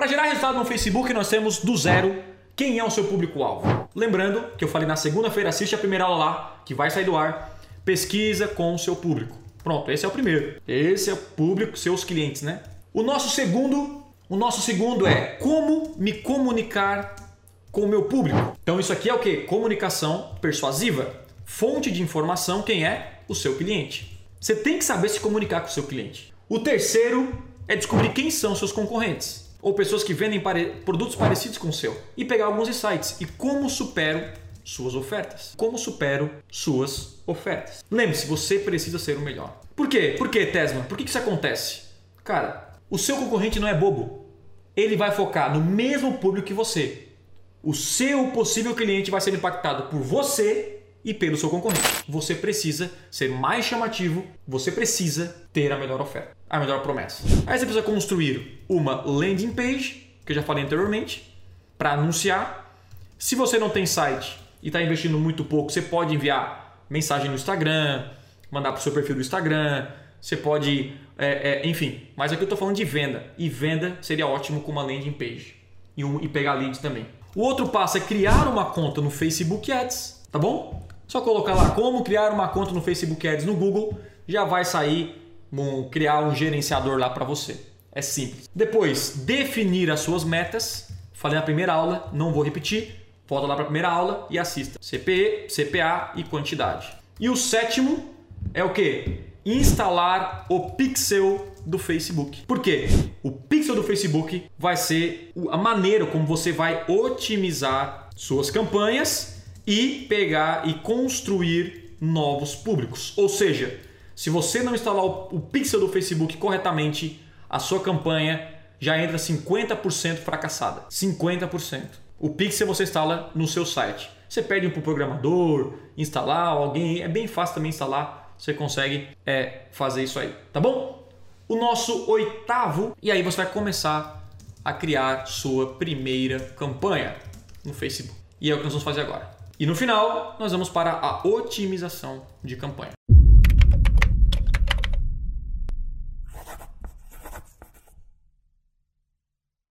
Para gerar resultado no Facebook, nós temos do zero quem é o seu público-alvo. Lembrando que eu falei na segunda-feira, assiste a primeira aula lá, que vai sair do ar. Pesquisa com o seu público. Pronto, esse é o primeiro. Esse é o público, seus clientes, né? O nosso segundo, o nosso segundo é como me comunicar com o meu público. Então isso aqui é o que? Comunicação persuasiva. Fonte de informação, quem é? O seu cliente. Você tem que saber se comunicar com o seu cliente. O terceiro é descobrir quem são seus concorrentes ou pessoas que vendem pare... produtos parecidos com o seu e pegar alguns insights e como supero suas ofertas. Como supero suas ofertas. Lembre-se, você precisa ser o melhor. Por quê? Por quê, Tesma? Por que isso acontece? Cara, o seu concorrente não é bobo. Ele vai focar no mesmo público que você. O seu possível cliente vai ser impactado por você e pelo seu concorrente. Você precisa ser mais chamativo, você precisa ter a melhor oferta, a melhor promessa. Aí você precisa construir uma landing page, que eu já falei anteriormente, para anunciar. Se você não tem site e está investindo muito pouco, você pode enviar mensagem no Instagram, mandar para o seu perfil do Instagram, você pode, é, é, enfim. Mas aqui eu estou falando de venda e venda seria ótimo com uma landing page e, um, e pegar leads também. O outro passo é criar uma conta no Facebook Ads, tá bom? Só colocar lá como criar uma conta no Facebook Ads no Google, já vai sair criar um gerenciador lá para você. É simples. Depois, definir as suas metas. Falei na primeira aula, não vou repetir. Volta lá para a primeira aula e assista. CPE, CPA e quantidade. E o sétimo é o que? Instalar o pixel do Facebook. Por quê? O pixel do Facebook vai ser a maneira como você vai otimizar suas campanhas e pegar e construir novos públicos. Ou seja, se você não instalar o pixel do Facebook corretamente, a sua campanha já entra 50% fracassada. 50%. O pixel você instala no seu site. Você pede para o programador instalar, alguém. É bem fácil também instalar. Você consegue é, fazer isso aí, tá bom? O nosso oitavo, e aí você vai começar a criar sua primeira campanha no Facebook. E é o que nós vamos fazer agora. E no final, nós vamos para a otimização de campanha.